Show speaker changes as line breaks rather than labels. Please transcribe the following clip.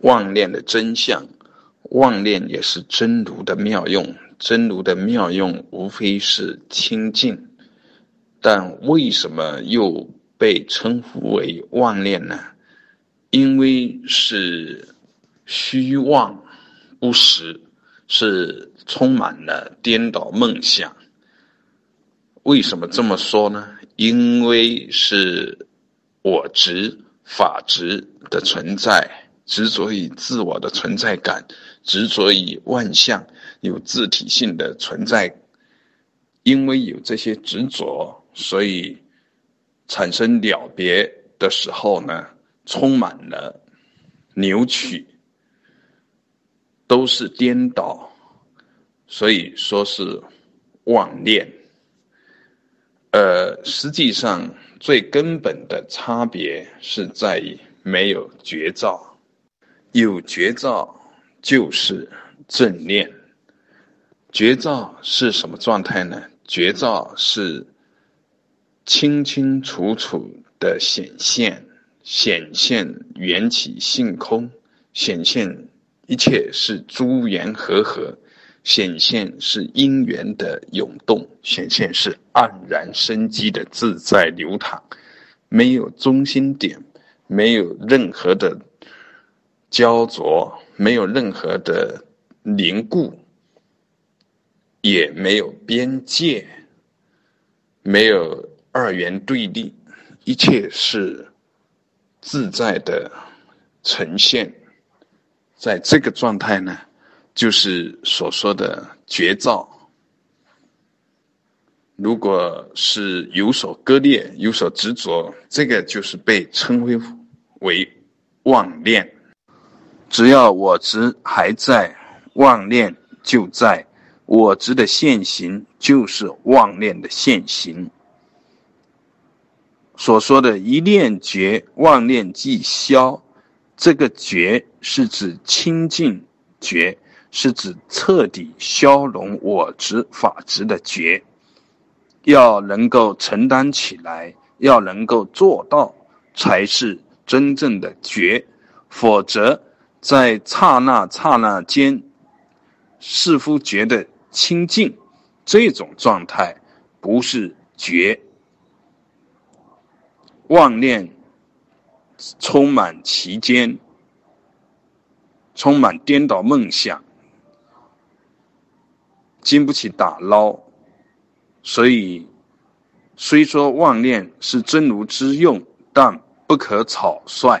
妄念的真相，妄念也是真如的妙用。真如的妙用无非是清净，但为什么又被称呼为妄念呢？因为是虚妄不实，是充满了颠倒梦想。为什么这么说呢？因为是我执、法执的存在。执着于自我的存在感，执着于万象有自体性的存在，因为有这些执着，所以产生了别的时候呢，充满了扭曲，都是颠倒，所以说是妄念。呃，实际上最根本的差别是在于没有觉照。有觉照就是正念。觉照是什么状态呢？觉照是清清楚楚的显现，显现缘起性空，显现一切是诸缘和合，显现是因缘的涌动，显现是黯然生机的自在流淌，没有中心点，没有任何的。焦灼，没有任何的凝固，也没有边界，没有二元对立，一切是自在的呈现。在这个状态呢，就是所说的绝照。如果是有所割裂、有所执着，这个就是被称为为妄念。只要我执还在，妄念就在；我执的现行就是妄念的现行。所说的一念绝，妄念即消，这个绝是指清净绝，是指彻底消融我执法执的绝。要能够承担起来，要能够做到，才是真正的绝，否则。在刹那刹那间，似乎觉得清净，这种状态不是觉。妄念充满其间，充满颠倒梦想，经不起打捞。所以，虽说妄念是真如之用，但不可草率。